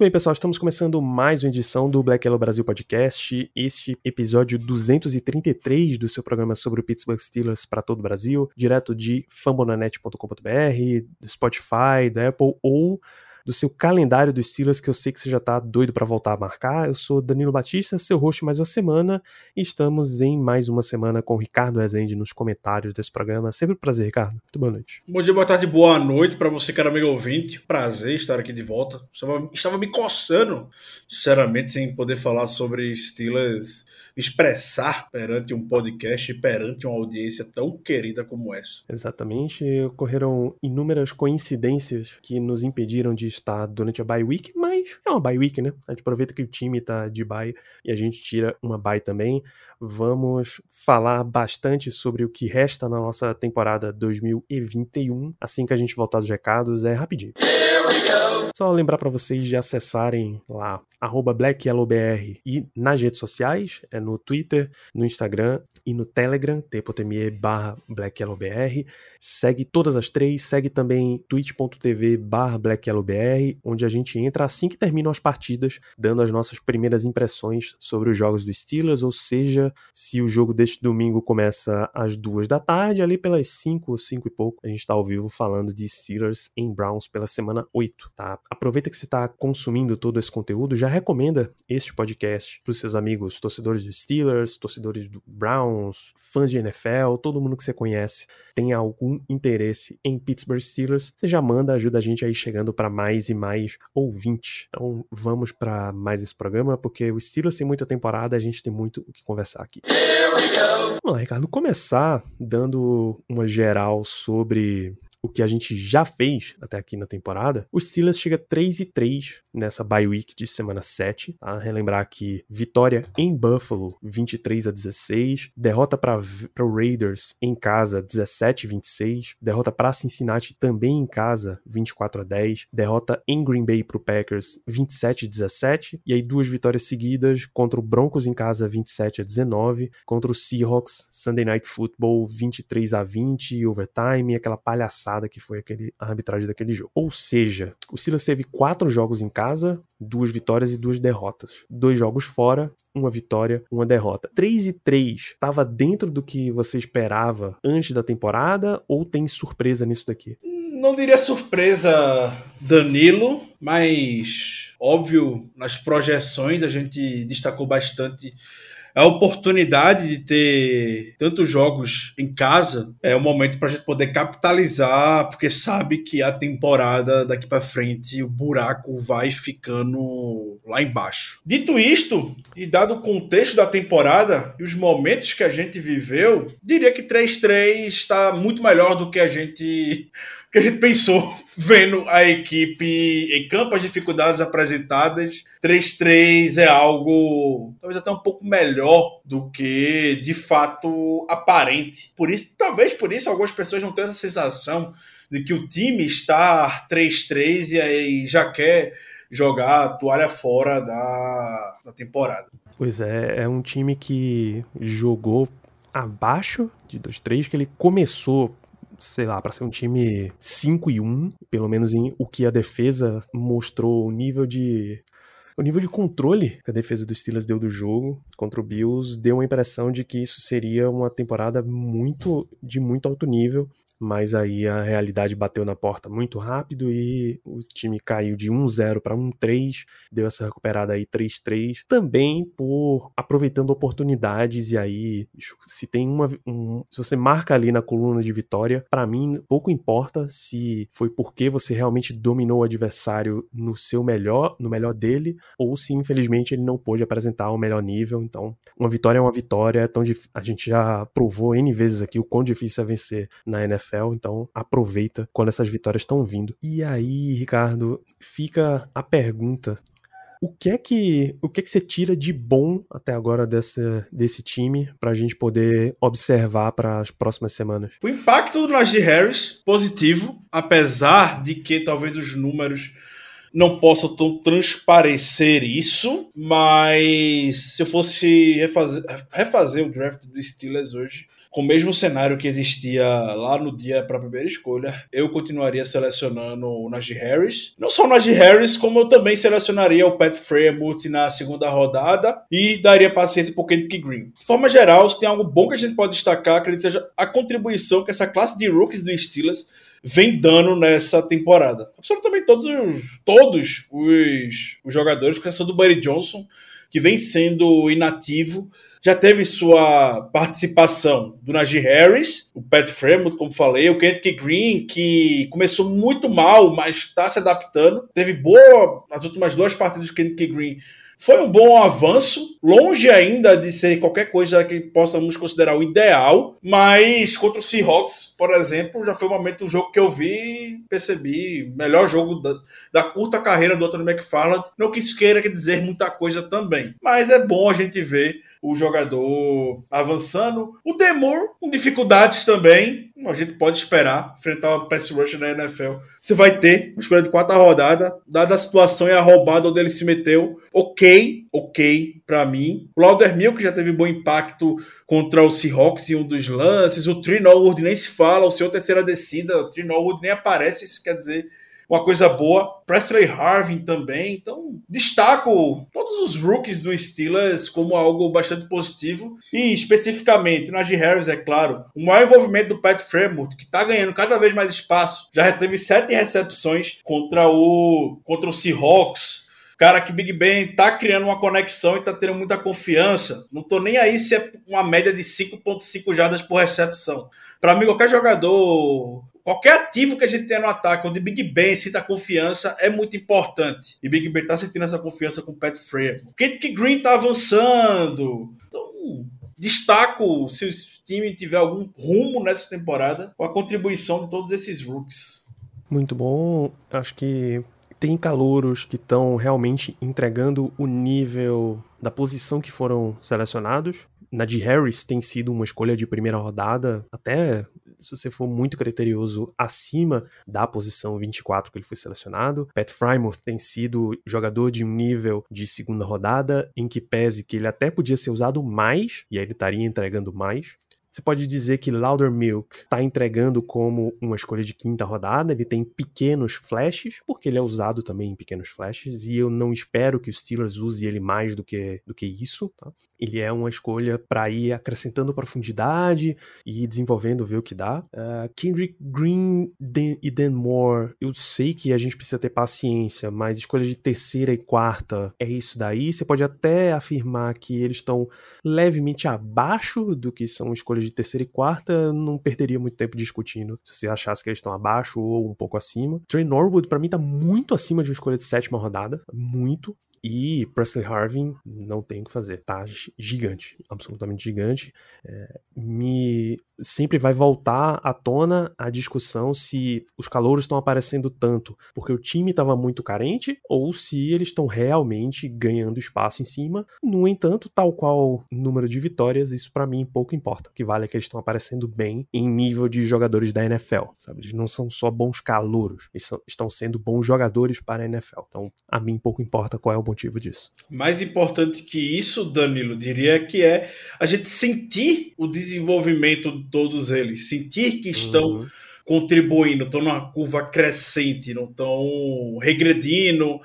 bem, pessoal, estamos começando mais uma edição do Black Yellow Brasil Podcast. Este episódio 233 do seu programa sobre o Pittsburgh Steelers para todo o Brasil, direto de fambonanet.com.br, do Spotify, da Apple ou do seu calendário dos Steelers, que eu sei que você já tá doido para voltar a marcar. Eu sou Danilo Batista, seu host mais uma semana, e estamos em mais uma semana com o Ricardo Rezende nos comentários desse programa. Sempre um prazer, Ricardo. Muito boa noite. Bom dia, boa tarde, boa noite para você, cara amigo ouvinte. Prazer estar aqui de volta. Estava, estava me coçando, sinceramente, sem poder falar sobre Steelers, expressar perante um podcast e perante uma audiência tão querida como essa. Exatamente. Ocorreram inúmeras coincidências que nos impediram de estar durante a bye week, mas é uma bye week, né? A gente aproveita que o time tá de bye e a gente tira uma bye também. Vamos falar bastante sobre o que resta na nossa temporada 2021. Assim que a gente voltar dos recados, é rapidinho. Só lembrar para vocês de acessarem lá BlackYellowBR e nas redes sociais, é no Twitter, no Instagram e no Telegram, t.me barra BlackYellowBR. Segue todas as três, segue também twitch.tv barra BlackYellowBR, onde a gente entra assim que terminam as partidas, dando as nossas primeiras impressões sobre os jogos do Steelers, ou seja, se o jogo deste domingo começa às duas da tarde, ali pelas cinco ou cinco e pouco, a gente está ao vivo falando de Steelers em Browns pela semana 8, tá? Aproveita que você está consumindo todo esse conteúdo, já recomenda este podcast para os seus amigos torcedores do Steelers, torcedores do Browns, fãs de NFL, todo mundo que você conhece tem algum interesse em Pittsburgh Steelers, você já manda, ajuda a gente aí chegando para mais e mais ouvintes. Então vamos para mais esse programa, porque o Steelers tem muita temporada, a gente tem muito o que conversar aqui. Vamos lá, Ricardo, começar dando uma geral sobre o que a gente já fez até aqui na temporada, o Steelers chega 3 e 3 nessa bye week de semana 7, tá? Relembrar que vitória em Buffalo 23 a 16, derrota para o Raiders em casa 17 a 26, derrota para Cincinnati também em casa 24 a 10, derrota em Green Bay para o Packers 27 a 17 e aí duas vitórias seguidas contra o Broncos em casa 27 a 19, contra o Seahawks Sunday Night Football 23 a 20 overtime, aquela palhaçada que foi aquele, a arbitragem daquele jogo. Ou seja, o Silas teve quatro jogos em casa, duas vitórias e duas derrotas. Dois jogos fora, uma vitória, uma derrota. 3 e 3 estava dentro do que você esperava antes da temporada ou tem surpresa nisso daqui? Não diria surpresa, Danilo, mas óbvio, nas projeções a gente destacou bastante a oportunidade de ter tantos jogos em casa é um momento para a gente poder capitalizar, porque sabe que a temporada daqui para frente o buraco vai ficando lá embaixo. Dito isto, e dado o contexto da temporada e os momentos que a gente viveu, diria que 3-3 está muito melhor do que a gente que a gente pensou vendo a equipe em campo, as dificuldades apresentadas. 3-3 é algo talvez até um pouco melhor do que de fato aparente. Por isso, talvez por isso algumas pessoas não tenham essa sensação de que o time está 3-3 e aí já quer jogar a toalha fora da, da temporada. Pois é, é um time que jogou abaixo de 2-3, que ele começou sei lá, para ser um time 5 e 1, pelo menos em o que a defesa mostrou o nível de o nível de controle que a defesa dos Steelers deu do jogo contra o Bills deu uma impressão de que isso seria uma temporada muito de muito alto nível mas aí a realidade bateu na porta muito rápido e o time caiu de 1-0 para 1-3, deu essa recuperada aí 3-3, também por aproveitando oportunidades e aí se tem uma um, se você marca ali na coluna de vitória, para mim pouco importa se foi porque você realmente dominou o adversário no seu melhor, no melhor dele, ou se infelizmente ele não pôde apresentar o melhor nível. Então, uma vitória é uma vitória, é tão a gente já provou N vezes aqui o quão difícil é vencer na NFL então aproveita quando essas vitórias estão vindo. E aí, Ricardo, fica a pergunta O que é que o que é que você tira de bom até agora dessa, desse time pra gente poder observar para as próximas semanas? O impacto do Najee Harris positivo, apesar de que talvez os números não possam tão transparecer isso, mas se eu fosse refazer, refazer o draft do Steelers hoje, com o mesmo cenário que existia lá no dia para a primeira escolha, eu continuaria selecionando o Najee Harris. Não só o Najee Harris, como eu também selecionaria o Pat Fremont na segunda rodada e daria paciência para o Kendrick Green. De forma geral, se tem algo bom que a gente pode destacar, que seja a contribuição que essa classe de rookies do Steelers vem dando nessa temporada. Absolutamente todos os, todos os, os jogadores, com exceção do Buddy Johnson, que vem sendo inativo, já teve sua participação do Najee Harris, o Pat Fremont, como falei, o Kendrick Green, que começou muito mal, mas está se adaptando. Teve boa nas últimas duas partidas do Kendrick Green foi um bom avanço, longe ainda de ser qualquer coisa que possamos considerar o ideal, mas contra o Seahawks, por exemplo, já foi o momento do jogo que eu vi e percebi melhor jogo da, da curta carreira do Anthony McFarland. Não que isso queira dizer muita coisa também, mas é bom a gente ver o jogador avançando. O Demor com dificuldades também. A gente pode esperar enfrentar uma pass rush na NFL. Você vai ter uma escolha de quarta rodada, dada a situação e a roubada onde ele se meteu. Ok, ok para mim. O Lauder Milk já teve um bom impacto contra o Seahawks em um dos lances. O Tree Norwood nem se fala, o seu terceira descida, o Tree Norwood nem aparece, isso quer dizer uma coisa boa. Presley Harvin também. Então, destaco todos os rookies do Steelers como algo bastante positivo. E, especificamente, Najee Harris, é claro, o maior envolvimento do Pat Fremont, que está ganhando cada vez mais espaço. Já teve sete recepções contra o, contra o Seahawks cara que Big Ben tá criando uma conexão e tá tendo muita confiança. Não tô nem aí se é uma média de 5.5 jardas por recepção. Para mim, qualquer jogador qualquer ativo que a gente tenha no ataque, onde Big Ben sinta confiança, é muito importante. E Big Ben tá sentindo essa confiança com o Pat. O Kendrick Green tá avançando. Então, destaco se o time tiver algum rumo nessa temporada com a contribuição de todos esses rookies. Muito bom. Acho que tem calouros que estão realmente entregando o nível da posição que foram selecionados. Najee Harris tem sido uma escolha de primeira rodada, até se você for muito criterioso, acima da posição 24 que ele foi selecionado. Pat Frymouth tem sido jogador de um nível de segunda rodada, em que pese que ele até podia ser usado mais, e aí ele estaria entregando mais. Você pode dizer que Milk está entregando como uma escolha de quinta rodada, ele tem pequenos flashes, porque ele é usado também em pequenos flashes, e eu não espero que os Steelers use ele mais do que, do que isso. Tá? Ele é uma escolha para ir acrescentando profundidade e desenvolvendo, ver o que dá. Uh, Kendrick Green e Dan Moore, eu sei que a gente precisa ter paciência, mas escolha de terceira e quarta é isso daí. Você pode até afirmar que eles estão levemente abaixo do que são escolhas de terceira e quarta, não perderia muito tempo discutindo se você achasse que eles estão abaixo ou um pouco acima. Trey Norwood, para mim, tá muito acima de uma escolha de sétima rodada. Muito. E Presley Harvin, não tem o que fazer. Tá gigante. Absolutamente gigante. É, me sempre vai voltar à tona a discussão se os calouros estão aparecendo tanto porque o time estava muito carente ou se eles estão realmente ganhando espaço em cima. No entanto, tal qual número de vitórias, isso para mim pouco importa. O que vale é que eles estão aparecendo bem em nível de jogadores da NFL, sabe? Eles não são só bons calouros, eles são, estão sendo bons jogadores para a NFL. Então, a mim pouco importa qual é o motivo disso. Mais importante que isso, Danilo, diria que é a gente sentir o desenvolvimento todos eles, sentir que estão uhum. contribuindo, estão numa curva crescente, não estão regredindo.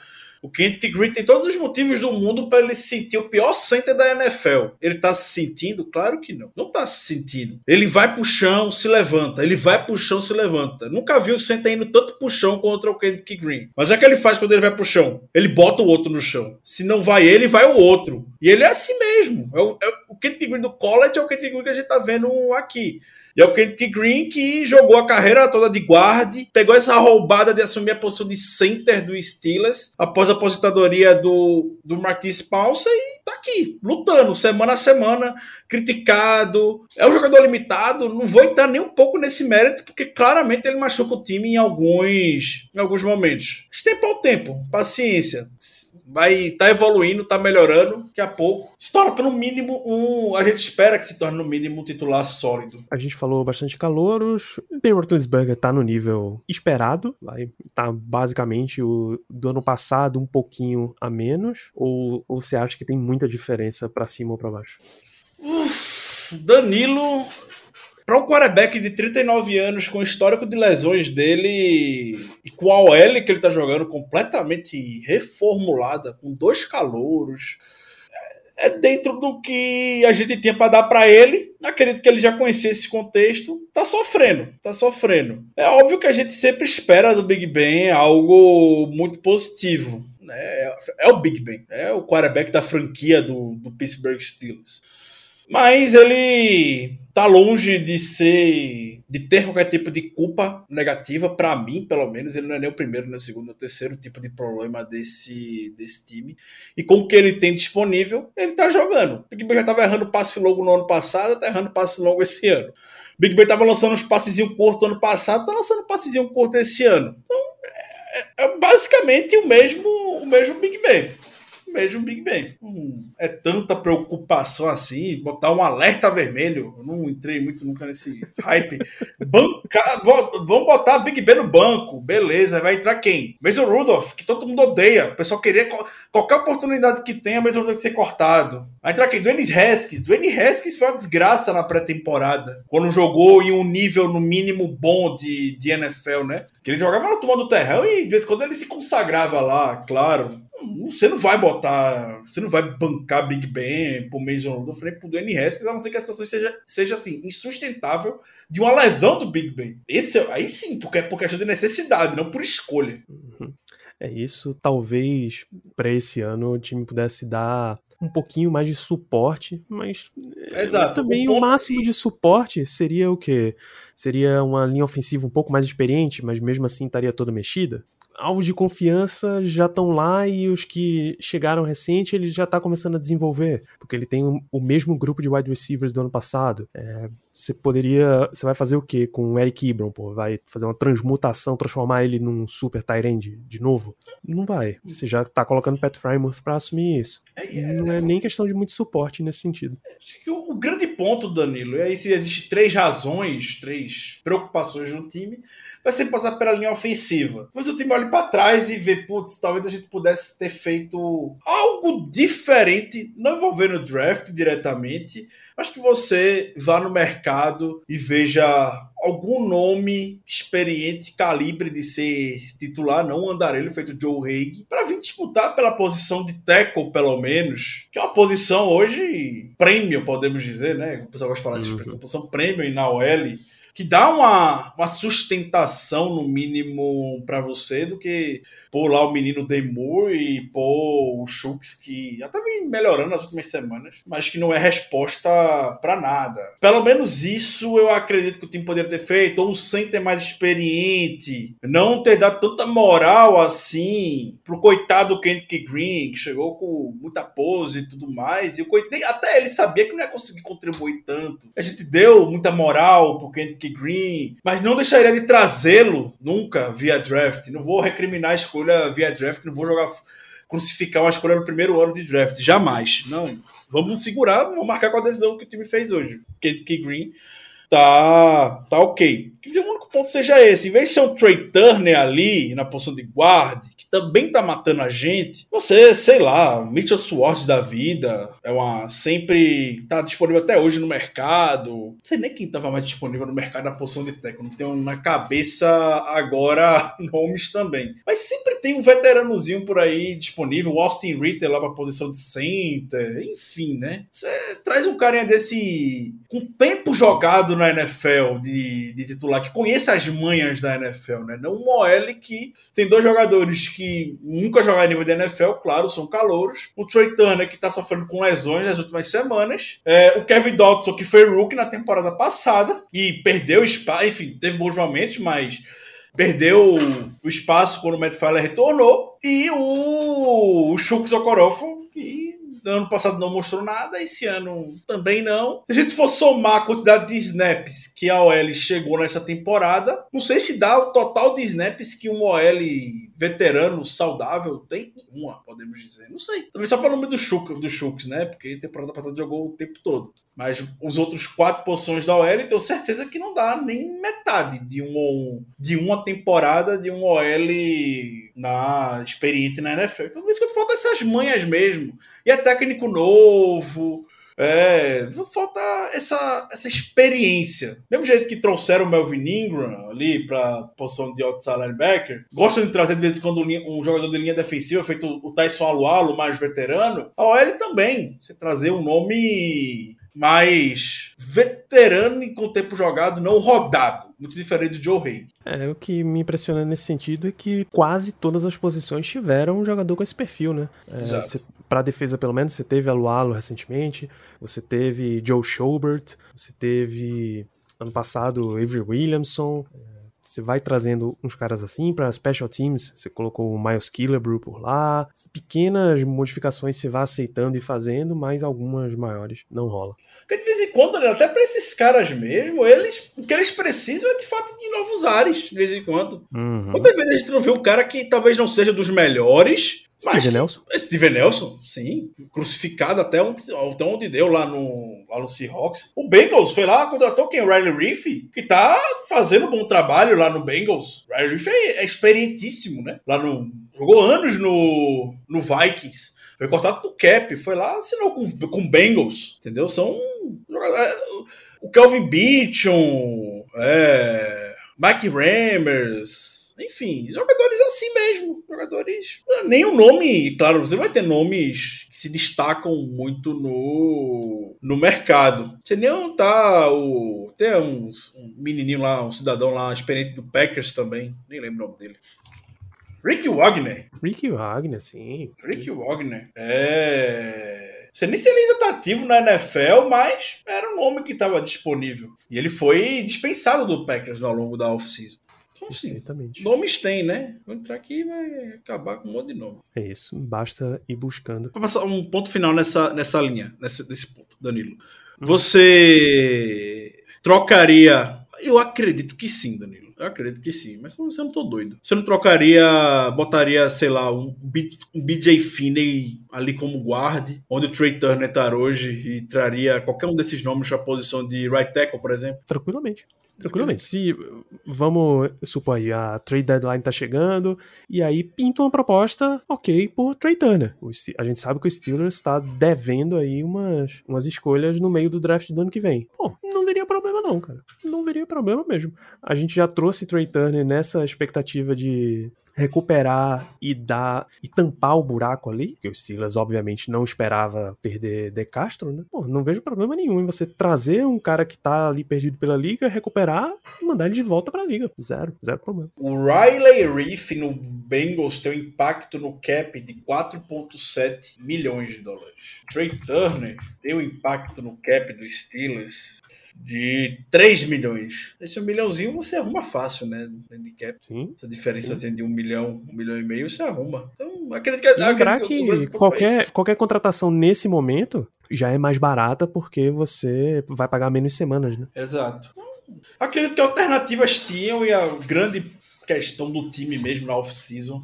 O Kendrick Green tem todos os motivos do mundo para ele se sentir o pior center da NFL. Ele tá se sentindo? Claro que não. Não tá se sentindo. Ele vai pro chão, se levanta. Ele vai pro chão, se levanta. Nunca vi o center indo tanto pro chão contra o Kendrick Green. Mas é que ele faz quando ele vai pro chão. Ele bota o outro no chão. Se não vai ele, vai o outro. E ele é assim mesmo. É o, é o Kendrick Green do college é o Kendrick Green que a gente tá vendo aqui. E é o Kendrick Green que jogou a carreira toda de guarde, pegou essa roubada de assumir a posição de center do Steelers após a aposentadoria do, do Marquis Paulson e tá aqui, lutando semana a semana, criticado. É um jogador limitado, não vou entrar nem um pouco nesse mérito, porque claramente ele machuca o time em alguns, em alguns momentos. Mas tempo ao tempo, paciência vai tá evoluindo, tá melhorando. Daqui a pouco se torna pelo mínimo um. A gente espera que se torne no mínimo um titular sólido. A gente falou bastante calouros. Ben Roethlisberger tá no nível esperado, vai tá basicamente o do ano passado um pouquinho a menos ou, ou você acha que tem muita diferença para cima ou para baixo? Uf, Danilo para um quarterback de 39 anos, com o histórico de lesões dele e com a OL que ele tá jogando completamente reformulada, com dois calouros, é dentro do que a gente tinha para dar para ele. Acredito que ele já conhecia esse contexto. Tá sofrendo, tá sofrendo. É óbvio que a gente sempre espera do Big Ben algo muito positivo. Né? É o Big Ben, é o quarterback da franquia do, do Pittsburgh Steelers. Mas ele tá longe de ser de ter qualquer tipo de culpa negativa para mim, pelo menos, ele não é nem o primeiro, nem o segundo, nem o terceiro tipo de problema desse, desse time. E com o que ele tem disponível, ele tá jogando. O Big Ben já tava errando passe longo no ano passado, tá errando passe longo esse ano. O Big Ben tava lançando uns passezinhos curtos ano passado, tá lançando passezinho curto esse ano. Então, é, é basicamente o mesmo, o mesmo Big Ben mesmo Big Bang. Hum, é tanta preocupação assim, botar um alerta vermelho. Eu não entrei muito nunca nesse hype. Banca, vamos botar Big Ben no banco. Beleza, vai entrar quem? Mason Rudolph, que todo mundo odeia. O pessoal queria qualquer oportunidade que tenha, Mason Rudolph ser cortado. Vai entrar quem? Dwayne Haskins. Dwayne Haskins foi uma desgraça na pré-temporada. Quando jogou em um nível, no mínimo, bom de, de NFL, né? Que ele jogava na turma do terrão e de vez em quando ele se consagrava lá, claro você não vai botar, você não vai bancar Big Ben pro Mason Rudolph nem pro Dwayne Haskins, a não ser que a situação seja, seja assim, insustentável de uma lesão do Big Ben. Esse, aí sim, porque é por questão de necessidade, não por escolha. Uhum. É isso, talvez para esse ano o time pudesse dar um pouquinho mais de suporte, mas é, Exato. também o, o máximo de suporte seria o quê? Seria uma linha ofensiva um pouco mais experiente, mas mesmo assim estaria toda mexida? Alvos de confiança já estão lá e os que chegaram recente ele já está começando a desenvolver, porque ele tem o mesmo grupo de wide receivers do ano passado. É, você poderia. Você vai fazer o quê com o Eric Ibram? Pô? Vai fazer uma transmutação, transformar ele num super Tyrande de novo? Não vai. Você já está colocando Pat Frymouth para assumir isso. É, é, Não é nem questão de muito suporte nesse sentido. O, o grande ponto, Danilo, é aí se existem três razões, três preocupações no time vai sempre passar pela linha ofensiva. Mas o time olha para trás e vê, putz, talvez a gente pudesse ter feito algo diferente, não envolvendo o draft diretamente. Acho que você vá no mercado e veja algum nome experiente, calibre de ser titular, não um andarelho feito Joe Haig, para vir disputar pela posição de tackle, pelo menos, que é uma posição hoje premium, podemos dizer, né? O pessoal gosta de falar essa expressão, posição premium na OL que dá uma, uma sustentação, no mínimo, para você, do que pôr lá o menino Demur e pôr o Shooks, que até vem melhorando nas últimas semanas, mas que não é resposta para nada. Pelo menos isso eu acredito que o time poderia ter feito, ou um center mais experiente, não ter dado tanta moral assim pro coitado Kendrick Green, que chegou com muita pose e tudo mais, e o coitado, até ele sabia que não ia conseguir contribuir tanto. A gente deu muita moral pro Kendrick Green, mas não deixaria de trazê-lo nunca via draft. Não vou recriminar a escolha via draft, não vou jogar crucificar uma escolha no primeiro ano de draft, jamais. Não, vamos segurar, vamos marcar com a decisão que o time fez hoje. Que, que Green tá, tá ok. Quer dizer, o único ponto seja esse. Em vez de ser um Trey Turner ali na posição de guarda, também tá matando a gente. Você, sei lá, Mitchell Swartz da vida, é uma sempre tá disponível até hoje no mercado. Não sei nem quem tava mais disponível no mercado na posição de técnico, não tenho na cabeça agora nomes também. Mas sempre tem um veteranozinho por aí disponível, o Austin Ritter lá pra posição de center, enfim, né? Você traz um carinha desse com tempo jogado na NFL de, de titular, que conheça as manhas da NFL, né? Não um OL que tem dois jogadores que nunca jogaram nível da NFL, claro, são calouros. O Trey Turner, que tá sofrendo com lesões nas últimas semanas. É, o Kevin Dodson, que foi rookie na temporada passada e perdeu espaço, enfim, teve bons momentos, mas perdeu o espaço quando o Matt Fowler retornou. E o, o Shuk Sokorofo, que ano passado não mostrou nada, esse ano também não. Se a gente for somar a quantidade de snaps que a OL chegou nessa temporada, não sei se dá o total de snaps que um OL veterano saudável tem uma, podemos dizer. Não sei. Talvez só para o número do Chuks, do Chuks, né? Porque temporada passada jogou o tempo todo. Mas os outros quatro posições da OL, tenho certeza que não dá nem metade de, um, de uma temporada de um OL na experiente na NFL. Então, por isso que falta essas manhas mesmo. E é técnico novo. É, falta essa, essa experiência. Mesmo jeito que trouxeram o Melvin Ingram ali para posição de outside linebacker, gostam de trazer de vez em quando um jogador de linha defensiva, feito o Tyson Alualo, mais veterano. A OL também. Você trazer um nome mais veterano e com tempo jogado, não rodado. Muito diferente do Joe Hay. É, o que me impressiona nesse sentido é que quase todas as posições tiveram um jogador com esse perfil, né? É, Para defesa, pelo menos, você teve Alualo recentemente, você teve Joe Schobert, você teve ano passado Avery Williamson. Você vai trazendo uns caras assim para special teams. Você colocou o Miles Killebrew por lá. Pequenas modificações você vai aceitando e fazendo, mas algumas maiores não rola. Porque de vez em quando, né, até para esses caras mesmo, eles, o que eles precisam é de fato de novos ares, de vez em quando. Uhum. Quantas vezes a gente não vê um cara que talvez não seja dos melhores, Steven Nelson? Steven Nelson, sim. Crucificado até onde, até onde deu lá no, lá no Seahawks. O Bengals foi lá, contratou quem? O Riley Reef, que tá fazendo um bom trabalho lá no Bengals. Riley Reef é, é experientíssimo, né? Lá no. Jogou anos no, no Vikings. Foi cortado pro Cap, foi lá, assinou com, com Bengals, entendeu? São. O Kelvin Beachum, é, Mike Rammers, enfim, jogadores assim mesmo. Jogadores. Nem o nome, claro, você vai ter nomes que se destacam muito no, no mercado. Você nem tá o. Tem um, um menininho lá, um cidadão lá, experiente do Packers também. Nem lembro o nome dele. Rick Wagner. Rick Wagner, sim. Rick Wagner. É. Você nem se ele ainda tá ativo na NFL, mas era um nome que estava disponível. E ele foi dispensado do Packers ao longo da off-season. Então, sim, nomes tem, né? Vou entrar aqui e vai acabar com um monte de nome. É isso, basta ir buscando. Passar um ponto final nessa, nessa linha, nesse, nesse ponto, Danilo. Você trocaria. Eu acredito que sim, Danilo. Eu acredito que sim, mas você não tô doido. Você não trocaria, botaria, sei lá, um, um BJ Finney ali como guarde, onde o Trey Turner tá hoje e traria qualquer um desses nomes para a posição de right tackle, por exemplo? Tranquilamente. Tranquilamente. Se, vamos supor aí, a trade deadline tá chegando, e aí pinta uma proposta, ok, por Trey Turner. a gente sabe que o Steelers está devendo aí umas, umas escolhas no meio do draft do ano que vem. Pô, não veria problema não, cara. Não veria problema mesmo. A gente já trouxe Trey Turner nessa expectativa de recuperar e dar e tampar o buraco ali, que o Steelers obviamente não esperava perder De Castro, né? Pô, não vejo problema nenhum em você trazer um cara que tá ali perdido pela liga, recuperar e mandar ele de volta pra liga. Zero, zero problema. O Riley Reef no Bengals tem um impacto no cap de 4.7 milhões de dólares. Trey Turner tem um impacto no cap do Steelers de 3 milhões. Esse um milhãozinho você arruma fácil, né? Handicap. Sim. Essa diferença assim, de um milhão, um milhão e meio, você arruma. Então, acredito que. Lembrar que, que qualquer, qualquer contratação nesse momento já é mais barata porque você vai pagar menos semanas, né? Exato. Acredito que alternativas tinham e a grande questão do time mesmo na off-season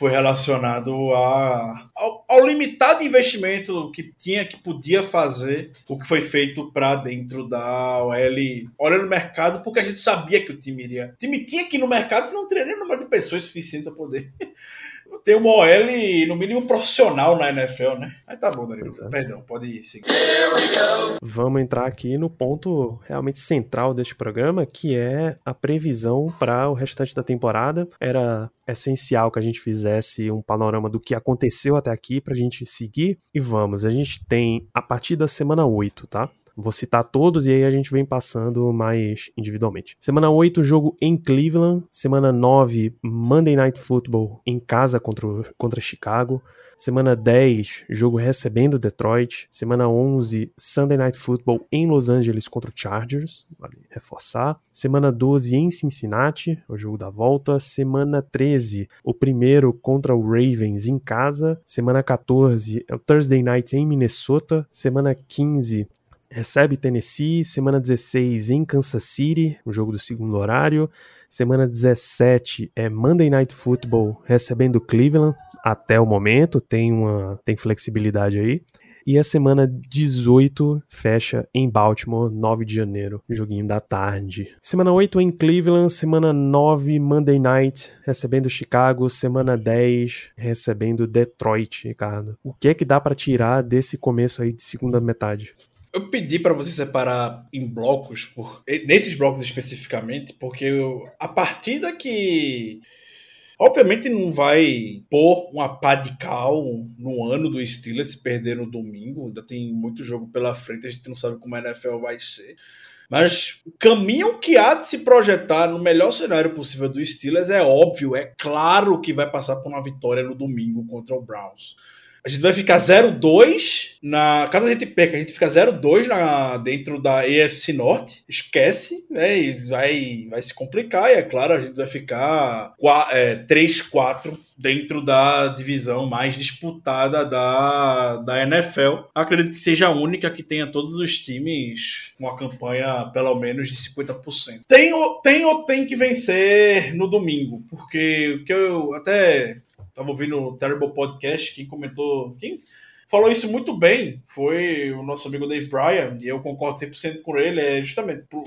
foi relacionado a, ao, ao, limitado investimento que tinha, que podia fazer o que foi feito para dentro da OL, olhando o mercado, porque a gente sabia que o time iria. O time tinha que ir no mercado, senão não teria nem número de pessoas suficiente para poder ter uma OL, no mínimo, profissional na NFL, né? Aí tá bom, Danilo. É. Perdão, pode seguir. Vamos entrar aqui no ponto realmente central deste programa, que é a previsão para o restante da temporada. Era essencial que a gente fizesse um panorama do que aconteceu até aqui pra gente seguir. E vamos, a gente tem a partir da semana 8, tá? Vou citar todos e aí a gente vem passando mais individualmente. Semana 8, jogo em Cleveland. Semana 9, Monday Night Football em casa contra, contra Chicago. Semana 10, jogo recebendo Detroit. Semana 11, Sunday Night Football em Los Angeles contra o Chargers. Vale reforçar. Semana 12 em Cincinnati, o jogo da volta. Semana 13, o primeiro contra o Ravens em casa. Semana 14, é o Thursday Night em Minnesota. Semana 15, recebe Tennessee. Semana 16 em Kansas City, o jogo do segundo horário. Semana 17 é Monday Night Football recebendo Cleveland até o momento, tem uma tem flexibilidade aí. E a semana 18 fecha em Baltimore, 9 de janeiro, joguinho da tarde. Semana 8 em Cleveland, semana 9 Monday Night, recebendo Chicago, semana 10 recebendo Detroit, Ricardo. O que é que dá para tirar desse começo aí de segunda metade? Eu pedi para você separar em blocos, por, nesses blocos especificamente, porque eu, a partida que Obviamente não vai pôr uma pá de cal no ano do Steelers se perder no domingo. Ainda tem muito jogo pela frente, a gente não sabe como a NFL vai ser. Mas o caminho que há de se projetar no melhor cenário possível do Steelers é óbvio, é claro que vai passar por uma vitória no domingo contra o Browns. A gente vai ficar 0-2 na. Caso a gente perca, a gente fica 0-2 na... dentro da AFC Norte. Esquece, né? E vai, vai se complicar. E é claro, a gente vai ficar é, 3-4 dentro da divisão mais disputada da, da NFL. Acredito que seja a única que tenha todos os times com a campanha pelo menos de 50%. Tem, tem ou tem que vencer no domingo, porque o que eu até Tava ouvindo o Terrible Podcast, quem comentou. Quem falou isso muito bem foi o nosso amigo Dave Bryan, e eu concordo 100% com ele. É justamente pro,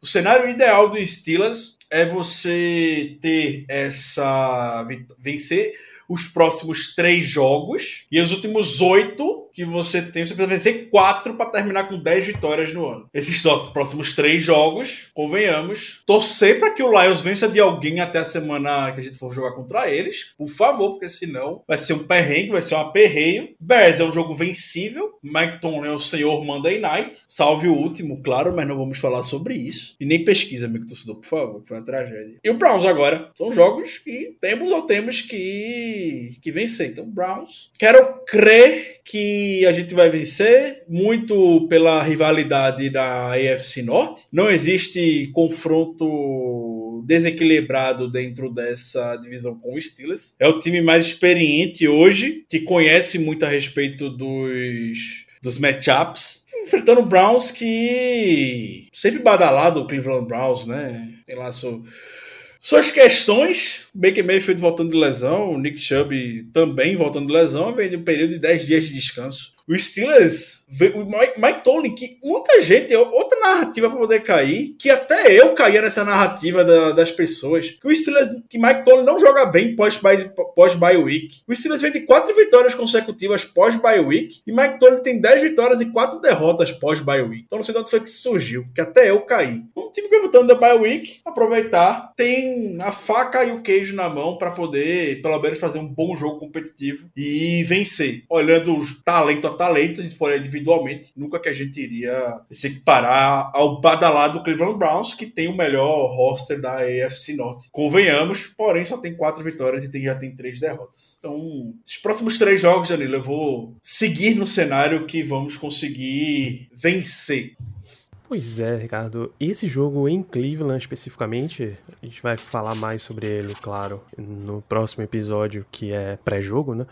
o cenário ideal do Steelers é você ter essa. vencer os próximos três jogos e os últimos oito que você tem, você precisa vencer quatro para terminar com 10 vitórias no ano. Esses próximos três jogos, convenhamos, torcer para que o Lions vença de alguém até a semana que a gente for jogar contra eles, por favor, porque senão vai ser um perrengue, vai ser um aperreio. Bears é um jogo vencível, Mike Tomlin é o senhor Monday Night, salve o último, claro, mas não vamos falar sobre isso. E nem pesquisa, amigo torcedor, por favor, foi uma tragédia. E o Browns agora, são jogos que temos ou temos que, que vencer. Então, Browns, quero crer que a gente vai vencer muito pela rivalidade da AFC Norte. Não existe confronto desequilibrado dentro dessa divisão com o Steelers. É o time mais experiente hoje, que conhece muito a respeito dos, dos matchups. Enfrentando o Browns que sempre badalado o Cleveland Browns, né? Tem lá seu suas questões, Baker Mayfield voltando de lesão, Nick Chubb também voltando de lesão, vem de um período de 10 dias de descanso. O Steelers, o Mike, Mike Tomlin, que muita gente, outra narrativa para poder cair, que até eu caía nessa narrativa da, das pessoas, que o Steelers, que Mike Tomlin não joga bem pós-bye pós week. O Steelers vem de quatro vitórias consecutivas pós-bye week, e Mike Tomlin tem 10 vitórias e quatro derrotas pós-bye week. Então não sei de onde foi que surgiu, que até eu caí. Um time que voltando da bye week, aproveitar, tem a faca e o queijo na mão para poder, pelo menos, fazer um bom jogo competitivo e vencer. Olhando os talentos talento, se a gente for individualmente, nunca que a gente iria se equiparar ao badalado do Cleveland Browns, que tem o melhor roster da AFC Norte. Convenhamos, porém só tem quatro vitórias e tem, já tem três derrotas. Então, os próximos três jogos, Danilo, eu vou seguir no cenário que vamos conseguir vencer. Pois é, Ricardo. Esse jogo em Cleveland especificamente, a gente vai falar mais sobre ele, claro, no próximo episódio que é pré-jogo, né?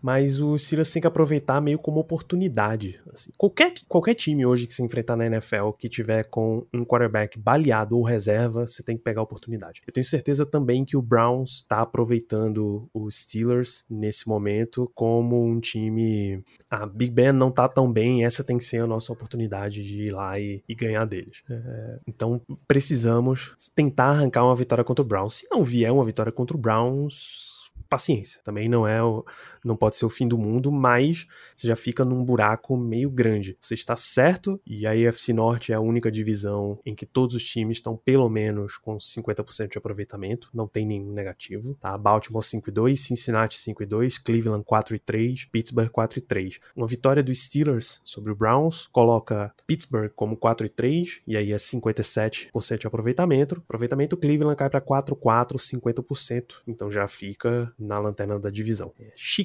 Mas o Steelers tem que aproveitar meio como oportunidade. Assim, qualquer, qualquer time hoje que se enfrentar na NFL que tiver com um quarterback baleado ou reserva, você tem que pegar a oportunidade. Eu tenho certeza também que o Browns está aproveitando os Steelers nesse momento como um time. A Big Ben não tá tão bem, essa tem que ser a nossa oportunidade de ir lá e, e ganhar deles. É, então precisamos tentar arrancar uma vitória contra o Browns. Se não vier uma vitória contra o Browns, paciência. Também não é o, não pode ser o fim do mundo, mas você já fica num buraco meio grande. Você está certo, e a AFC Norte é a única divisão em que todos os times estão pelo menos com 50% de aproveitamento, não tem nenhum negativo, tá? Baltimore 5 e 2, Cincinnati 5 e 2, Cleveland 4 e 3, Pittsburgh 4 e 3. Uma vitória dos Steelers sobre o Browns coloca Pittsburgh como 4 e 3, e aí é 57% de aproveitamento. Aproveitamento Cleveland cai para 4 4, 50%, então já fica na lanterna da divisão.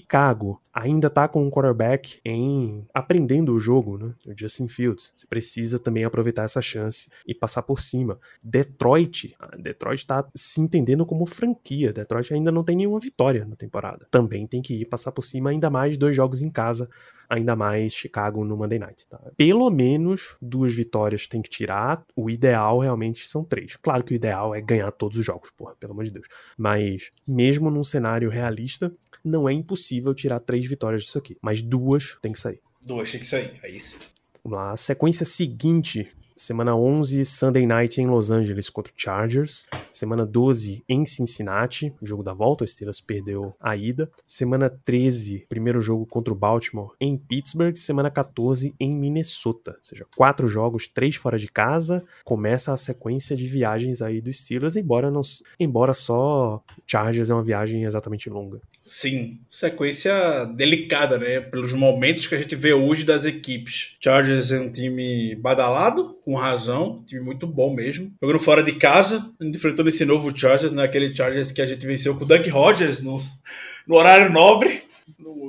Chicago ainda tá com um quarterback em aprendendo o jogo, né? O Justin Fields. Você precisa também aproveitar essa chance e passar por cima. Detroit, ah, Detroit tá se entendendo como franquia. Detroit ainda não tem nenhuma vitória na temporada. Também tem que ir passar por cima ainda mais dois jogos em casa ainda mais Chicago no Monday Night. Tá? Pelo menos duas vitórias tem que tirar. O ideal realmente são três. Claro que o ideal é ganhar todos os jogos, porra, pelo amor de Deus. Mas mesmo num cenário realista, não é impossível tirar três vitórias disso aqui. Mas duas tem que sair. Duas tem que sair, aí sim. Vamos lá, a sequência seguinte Semana 11, Sunday Night em Los Angeles contra o Chargers. Semana 12 em Cincinnati, jogo da volta, o Steelers perdeu a ida. Semana 13, primeiro jogo contra o Baltimore em Pittsburgh. Semana 14 em Minnesota. Ou seja, quatro jogos, três fora de casa. Começa a sequência de viagens aí do Steelers, embora, não, embora só Chargers é uma viagem exatamente longa. Sim, sequência delicada, né? Pelos momentos que a gente vê hoje das equipes. Chargers é um time badalado, com razão, um time muito bom mesmo. Jogando fora de casa, enfrentando esse novo Chargers, né? Chargers que a gente venceu com o Doug Rogers no, no horário nobre.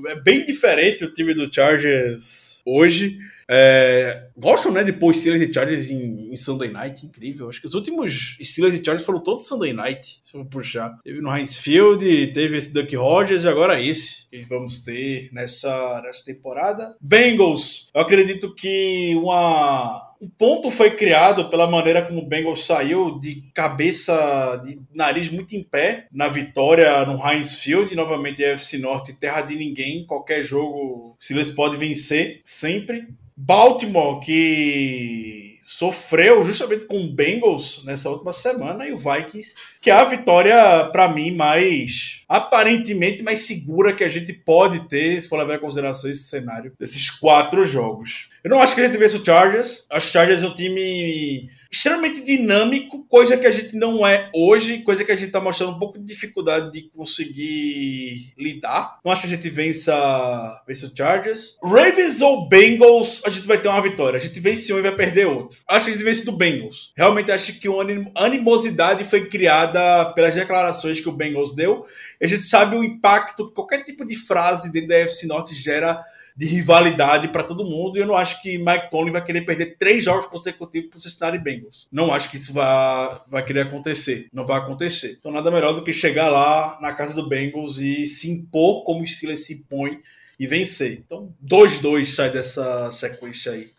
É bem diferente o time do Chargers hoje. É, gostam, né, de pôr Steelers e Chargers em, em, Sunday Night, incrível. Acho que os últimos Steelers e Chargers foram todos Sunday Night, se eu puxar. Teve no Heinz Field, teve esse Duck Rogers e agora esse que vamos ter nessa, nessa temporada. Bengals, eu acredito que uma um ponto foi criado pela maneira como o Bengals saiu de cabeça, de nariz muito em pé na vitória no Heinz Field, novamente AFC Norte, terra de ninguém, qualquer jogo Steelers pode vencer sempre. Baltimore, que sofreu justamente com o Bengals nessa última semana, e o Vikings, que é a vitória, para mim, mais aparentemente mais segura que a gente pode ter, se for levar em consideração esse cenário desses quatro jogos. Eu não acho que a gente vence o Chargers. Acho que o Chargers é um time extremamente dinâmico, coisa que a gente não é hoje, coisa que a gente tá mostrando um pouco de dificuldade de conseguir lidar. Não acho que a gente vença, vença o Chargers. Ravens ou Bengals, a gente vai ter uma vitória. A gente vence um e vai perder outro. Acho que a gente vence do Bengals. Realmente acho que uma animosidade foi criada pelas declarações que o Bengals deu. A gente sabe o impacto que qualquer tipo de frase dentro da FC Norte gera de rivalidade para todo mundo. E eu não acho que Mike Tony vai querer perder três jogos consecutivos para o Cincinnati Bengals. Não acho que isso vai, vai querer acontecer. Não vai acontecer. Então nada melhor do que chegar lá na casa do Bengals e se impor como o Steelers se impõe e vencer. Então 2-2 sai dessa sequência aí.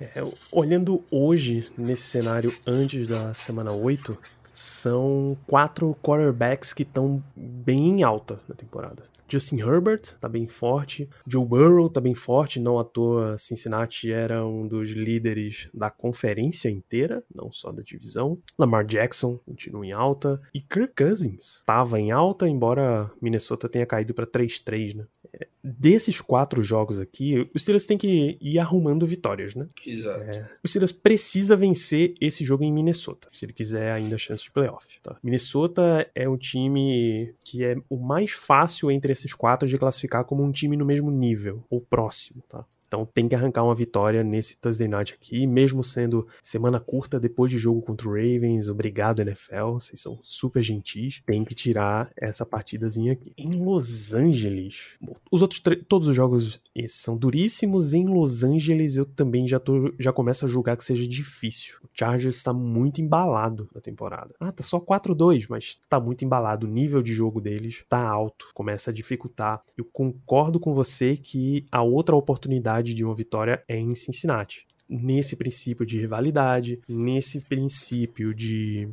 É, olhando hoje nesse cenário antes da semana 8, são quatro quarterbacks que estão bem em alta na temporada. Justin Herbert tá bem forte, Joe Burrow tá bem forte, não à toa Cincinnati era um dos líderes da conferência inteira, não só da divisão. Lamar Jackson continua em alta e Kirk Cousins estava em alta, embora Minnesota tenha caído para 3-3, né? É, desses quatro jogos aqui, os Steelers têm que ir arrumando vitórias, né? Exato. É, o Steelers precisa vencer esse jogo em Minnesota, se ele quiser ainda chance de playoff. Tá? Minnesota é um time que é o mais fácil entre esses quatro de classificar como um time no mesmo nível, ou próximo, tá? Então tem que arrancar uma vitória nesse Thursday Night aqui, mesmo sendo semana curta depois de jogo contra o Ravens. Obrigado, NFL. Vocês são super gentis. Tem que tirar essa partidazinha aqui. Em Los Angeles, os outros todos os jogos são duríssimos. Em Los Angeles eu também já, tô, já começo a julgar que seja difícil. O Chargers está muito embalado na temporada. Ah, tá só 4-2, mas tá muito embalado. O nível de jogo deles tá alto, começa a dificultar. Eu concordo com você que a outra oportunidade de uma vitória é em Cincinnati. Nesse princípio de rivalidade, nesse princípio de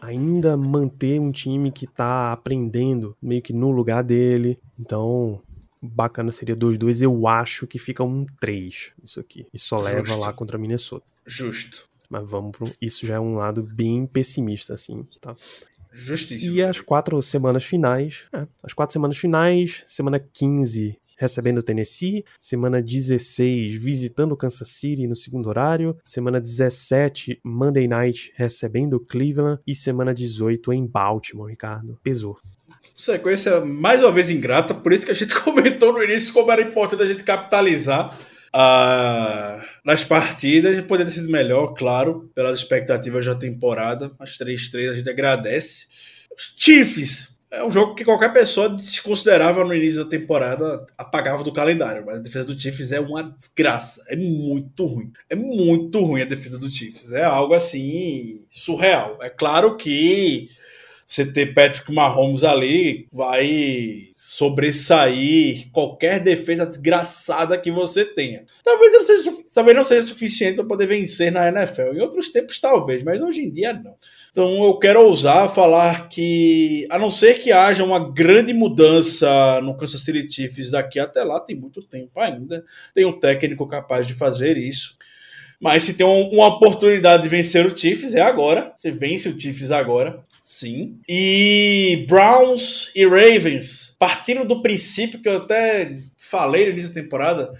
ainda manter um time que tá aprendendo meio que no lugar dele. Então, bacana seria 2-2. Eu acho que fica um 3 isso aqui. E só Justo. leva lá contra Minnesota. Justo. Mas vamos pro... Isso já é um lado bem pessimista, assim, tá? Justíssimo. E as quatro semanas finais, é, as quatro semanas finais, semana 15 recebendo o Tennessee, semana 16 visitando Kansas City no segundo horário, semana 17 Monday Night recebendo Cleveland e semana 18 em Baltimore, Ricardo. Pesou. Sequência mais uma vez ingrata, por isso que a gente comentou no início como era importante a gente capitalizar ah, nas partidas. Poderia ter sido melhor, claro, pelas expectativas da temporada. As 3-3 a gente agradece. Os Chiefs é um jogo que qualquer pessoa desconsiderava no início da temporada, apagava do calendário. Mas a defesa do Chiefs é uma desgraça. É muito ruim. É muito ruim a defesa do Chiefs. É algo assim surreal. É claro que você ter Patrick Mahomes ali vai sobressair qualquer defesa desgraçada que você tenha. Talvez não seja, talvez não seja suficiente para poder vencer na NFL. Em outros tempos, talvez, mas hoje em dia não. Então eu quero ousar falar que, a não ser que haja uma grande mudança no Kansas City Chiefs daqui até lá, tem muito tempo ainda. Tem um técnico capaz de fazer isso. Mas se tem um, uma oportunidade de vencer o Chiefs, é agora. Você vence o Chiefs agora, sim. E Browns e Ravens, partindo do princípio que eu até falei no início da temporada,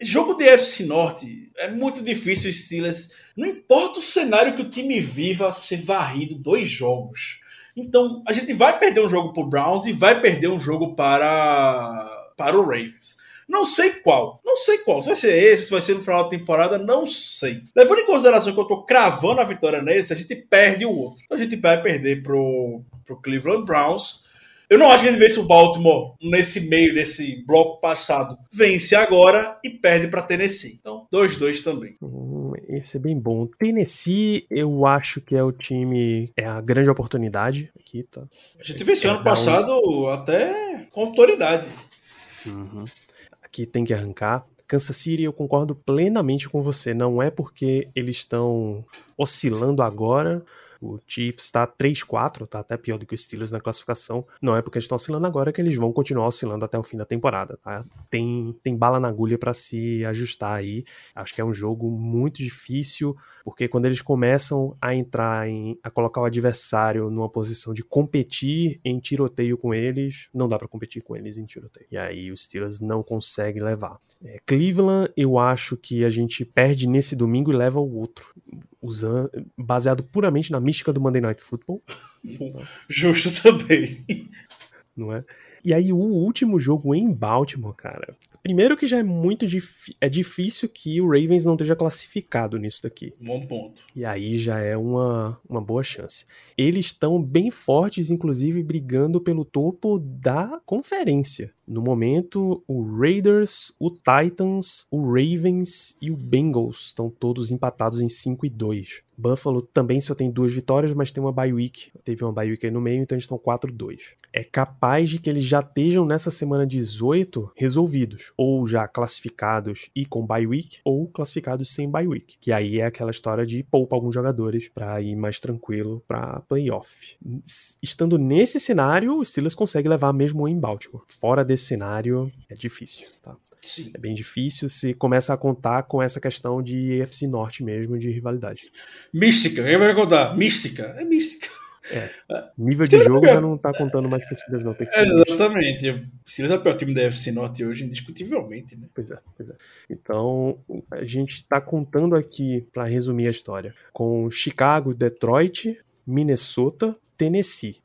jogo de FC Norte é muito difícil Steelers. Não importa o cenário que o time viva, ser varrido dois jogos. Então, a gente vai perder um jogo para o Browns e vai perder um jogo para, para o Ravens. Não sei qual. Não sei qual. Se vai ser esse, se vai ser no final da temporada, não sei. Levando em consideração que eu tô cravando a vitória nesse, a gente perde o outro. A gente vai perder pro, pro Cleveland Browns. Eu não acho que ele vence o Baltimore nesse meio desse bloco passado. Vence agora e perde para Tennessee. Então, 2-2 também. Hum, esse é bem bom. Tennessee, eu acho que é o time. É a grande oportunidade aqui, tá? A gente venceu É, ano um- passado até com autoridade. Uhum. Aqui tem que arrancar. Kansas City, eu concordo plenamente com você. Não é porque eles estão oscilando agora. O Chiefs está 3-4, tá até pior do que os Steelers na classificação. Não é porque eles estão oscilando agora que eles vão continuar oscilando até o fim da temporada, tá? Tem, tem bala na agulha para se ajustar aí. Acho que é um jogo muito difícil, porque quando eles começam a entrar em a colocar o adversário numa posição de competir em tiroteio com eles, não dá para competir com eles em tiroteio. E aí os Steelers não conseguem levar. É, Cleveland, eu acho que a gente perde nesse domingo e leva o outro, usando baseado puramente na mística do Monday Night Football, Justo também. não é? E aí o último jogo em Baltimore, cara. Primeiro que já é muito dif é difícil que o Ravens não esteja classificado nisso daqui. Bom ponto. E aí já é uma, uma boa chance. Eles estão bem fortes, inclusive brigando pelo topo da conferência. No momento, o Raiders, o Titans, o Ravens e o Bengals estão todos empatados em 5 e 2. Buffalo também só tem duas vitórias, mas tem uma bye week. Teve uma bye week aí no meio, então eles estão 4-2. É capaz de que eles já estejam nessa semana 18 resolvidos, ou já classificados e com bye week, ou classificados sem bye week. Que aí é aquela história de poupa alguns jogadores para ir mais tranquilo para playoff. Estando nesse cenário, o Steelers consegue levar mesmo em Baltimore. Fora desse cenário, é difícil, tá? Sim. É bem difícil se começa a contar com essa questão de EFC Norte mesmo, de rivalidade. Mística, quem vai contar? Mística. É mística. Nível de jogo já não tá contando mais Steelers, não. Tem que ser. Exatamente. Steelers é o pior time da FC Norte hoje, indiscutivelmente, né? Pois é, pois é. Então, a gente tá contando aqui, pra resumir a história, com Chicago, Detroit, Minnesota, Tennessee.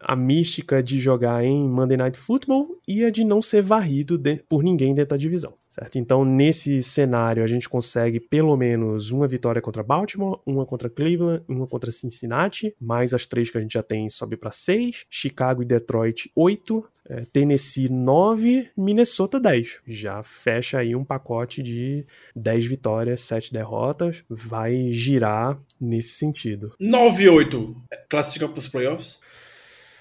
A mística de jogar em Monday Night Football e a de não ser varrido de- por ninguém dentro da divisão, certo? Então, nesse cenário, a gente consegue pelo menos uma vitória contra Baltimore, uma contra Cleveland, uma contra Cincinnati, mais as três que a gente já tem sobe pra seis. Chicago e Detroit, oito. É, Tennessee 9, Minnesota 10. Já fecha aí um pacote de 10 vitórias, 7 derrotas. Vai girar nesse sentido. 9 e 8 classifica para os playoffs?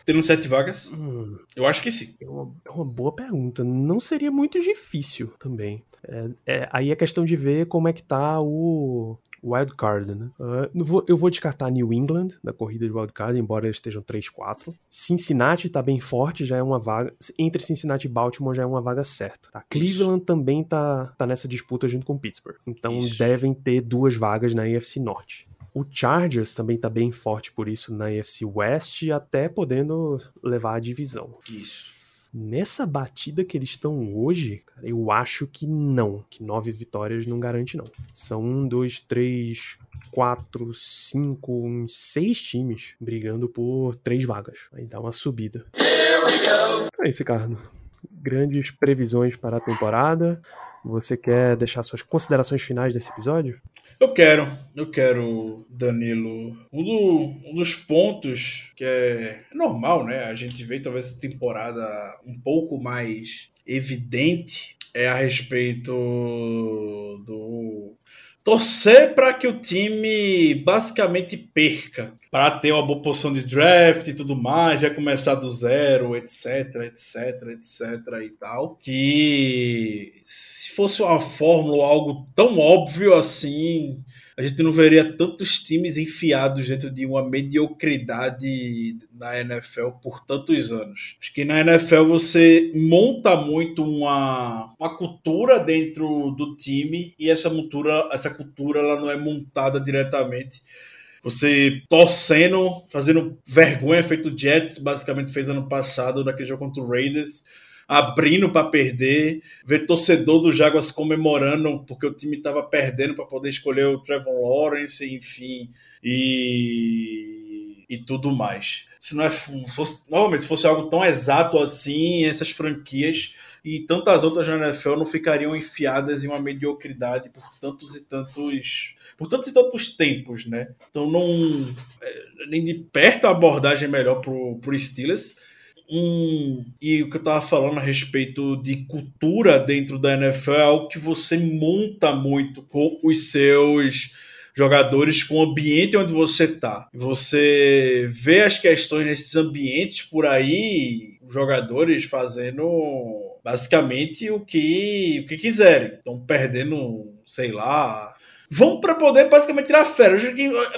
Tendo sete vagas? Hum, Eu acho que sim. é, uma, é uma boa pergunta. Não seria muito difícil também. É, é- aí é questão de ver como é que tá o wild card, né? Não vou- eu vou descartar New England da corrida de wild card, embora eles estejam 3-4. Cincinnati tá bem forte, já é uma vaga. Entre Cincinnati e Baltimore já é uma vaga certa. Tá? Cleveland também tá, tá nessa disputa junto com Pittsburgh. Então Isso. devem ter duas vagas na AFC Norte. O Chargers também tá bem forte por isso na AFC West, até podendo levar a divisão. Isso. Nessa batida que eles estão hoje, cara, eu acho que não. Que nove vitórias não garante, não. São um, dois, três, quatro, cinco, uns seis times brigando por três vagas. Aí dá uma subida. É isso, Ricardo. Grandes previsões para a temporada. Você quer deixar suas considerações finais desse episódio? Eu quero, eu quero, Danilo. Um, do- um dos pontos que é normal, né? A gente vê talvez essa temporada um pouco mais evidente é a respeito do torcer para que o time basicamente perca, para ter uma boa posição de draft e tudo mais, já começar do zero, etc, etc, etc e tal. Que se fosse uma fórmula algo tão óbvio assim, a gente não veria tantos times enfiados dentro de uma mediocridade na NFL por tantos anos. Acho que na NFL você monta muito uma, uma cultura dentro do time e essa cultura, essa cultura ela não é montada diretamente. Você torcendo, fazendo vergonha, feito o Jets, basicamente fez ano passado naquele jogo contra o Raiders abrindo para perder, ver torcedor do Jaguars comemorando porque o time estava perdendo para poder escolher o Trevor Lawrence, enfim, e, e tudo mais. Se não é fosse, normalmente se fosse algo tão exato assim, essas franquias e tantas outras na NFL não ficariam enfiadas em uma mediocridade por tantos e tantos por tantos e tantos tempos, né? Então não é, nem de perto a abordagem melhor pro, pro Steelers um, e o que eu tava falando a respeito de cultura dentro da NFL é algo que você monta muito com os seus jogadores, com o ambiente onde você tá. Você vê as questões nesses ambientes por aí, jogadores fazendo basicamente o que, o que quiserem. Estão perdendo, sei lá, vão para poder basicamente tirar férias.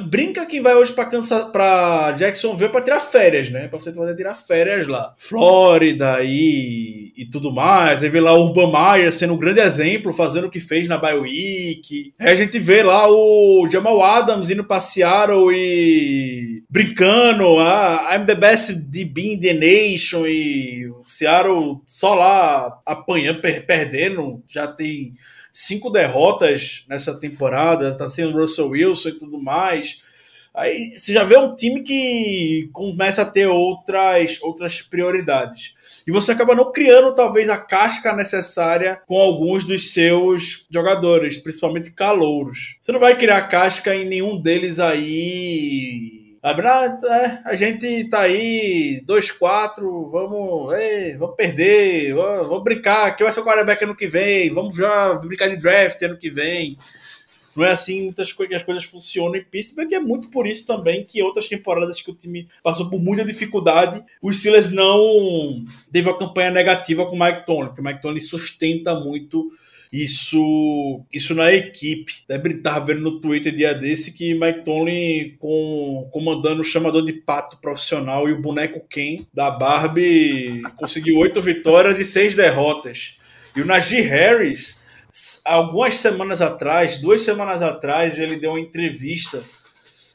Brinca quem vai hoje para Jacksonville para tirar férias, né? Para você poder tirar férias lá. Flórida e, e tudo mais. Aí vê lá o Urban Meyer sendo um grande exemplo, fazendo o que fez na Bye Week. Aí a gente vê lá o Jamal Adams indo para Seattle e brincando. Ah, I'm the best the nation. E o Seattle só lá apanhando, per perdendo. Já tem cinco derrotas nessa temporada, tá sendo Russell Wilson e tudo mais. Aí você já vê um time que começa a ter outras, outras prioridades. E você acaba não criando, talvez, a casca necessária com alguns dos seus jogadores, principalmente calouros. Você não vai criar casca em nenhum deles aí a gente tá aí 2-4, vamos, vamos perder, vamos, vamos brincar, que vai ser o quarterback ano que vem, vamos já brincar de draft ano que vem. Não é assim muitas coisas, as coisas funcionam em Pittsburgh, e é muito por isso também que outras temporadas que o time passou por muita dificuldade, os Steelers não teve uma campanha negativa com o Mike Tony, porque o Mike Tony sustenta muito isso isso na equipe. Até estava vendo no Twitter dia desse que Mike Tomlin com, comandando o chamador de pato profissional e o boneco Ken da Barbie conseguiu oito vitórias e seis derrotas. E o Najee Harris, algumas semanas atrás, duas semanas atrás, ele deu uma entrevista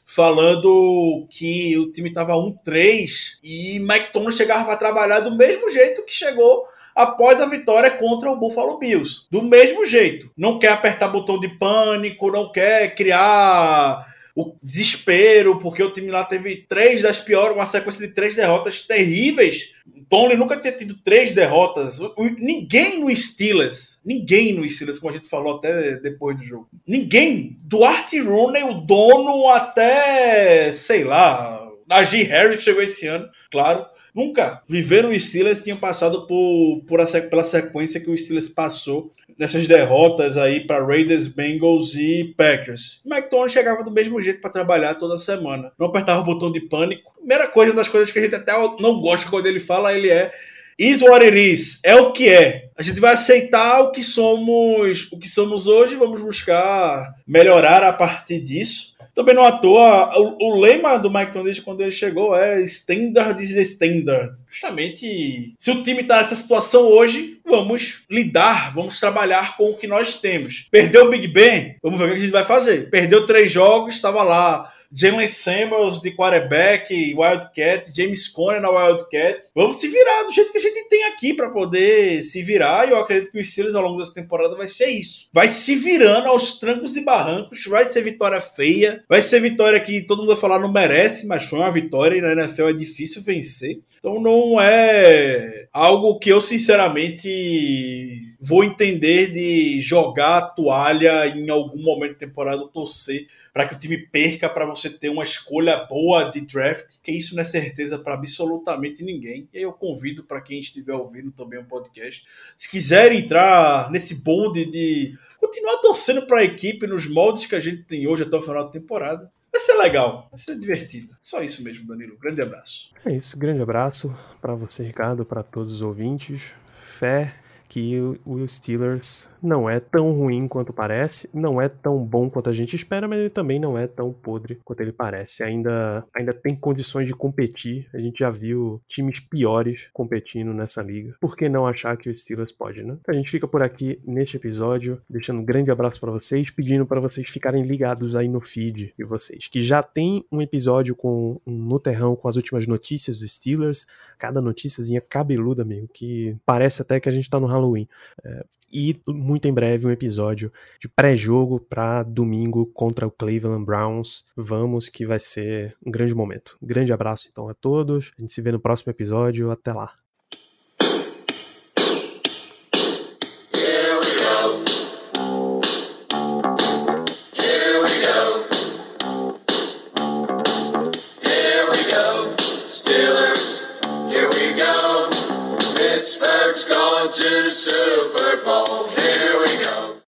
falando que o time estava 1-3 e Mike Tomlin chegava para trabalhar do mesmo jeito que chegou após a vitória contra o Buffalo Bills. Do mesmo jeito. Não quer apertar botão de pânico, não quer criar o desespero, porque o time lá teve três das piores, uma sequência de três derrotas terríveis. Tony nunca tinha tido três derrotas. Ninguém no Steelers, ninguém no Steelers, como a gente falou até depois do jogo. Ninguém, do Art Rooney, o dono, até, sei lá, Najee Harris chegou esse ano, claro nunca viveram os Steelers tinham passado por, por a, pela sequência que o Steelers passou nessas derrotas aí para Raiders, Bengals e Packers. O chegava do mesmo jeito para trabalhar toda semana. Não apertava o botão de pânico. Primeira coisa, uma das coisas que a gente até não gosta quando ele fala, ele é Is what it is. É o que é. A gente vai aceitar o que somos, o que somos hoje, vamos buscar melhorar a partir disso. Também não à toa, o, o lema do Mike Tondage quando ele chegou é standard is standard. Justamente, se o time está nessa situação hoje, vamos lidar, vamos trabalhar com o que nós temos. Perdeu o Big Ben, vamos ver o que a gente vai fazer. Perdeu três jogos, estava lá Jalen Samuels de quarterback, Wildcat, James Conner na Wildcat. Vamos se virar do jeito que a gente tem aqui para poder se virar. E eu acredito que o Steelers ao longo dessa temporada vai ser isso. Vai se virando aos trancos e barrancos. Vai ser vitória feia. Vai ser vitória que todo mundo vai falar não merece, mas foi uma vitória e na NFL é difícil vencer. Então não é algo que eu sinceramente vou entender de jogar a toalha em algum momento da temporada, torcer para que o time perca para você ter uma escolha boa de draft, que isso não é certeza para absolutamente ninguém. E aí eu convido para quem estiver ouvindo também o podcast, se quiser entrar nesse bonde de continuar torcendo para a equipe nos moldes que a gente tem hoje até o final da temporada. Vai ser legal, vai ser divertido. Só isso mesmo, Danilo. Grande abraço. É isso, grande abraço para você, Ricardo, para todos os ouvintes. Fé que o Steelers não é tão ruim quanto parece, não é tão bom quanto a gente espera, mas ele também não é tão podre quanto ele parece. Ainda, ainda tem condições de competir. A gente já viu times piores competindo nessa liga. Por que não achar que o Steelers pode, né? Então a gente fica por aqui neste episódio, deixando um grande abraço para vocês, pedindo para vocês ficarem ligados aí no feed de vocês, que já tem um episódio com um no terrão com as últimas notícias do Steelers, cada noticiazinha cabeluda, amigo, que parece até que a gente tá no Halloween. É, e muito em breve um episódio de pré-jogo para domingo contra o Cleveland Browns. Vamos que vai ser um grande momento. Um grande abraço então a todos. A gente se vê no próximo episódio. Até lá. To the Super Bowl.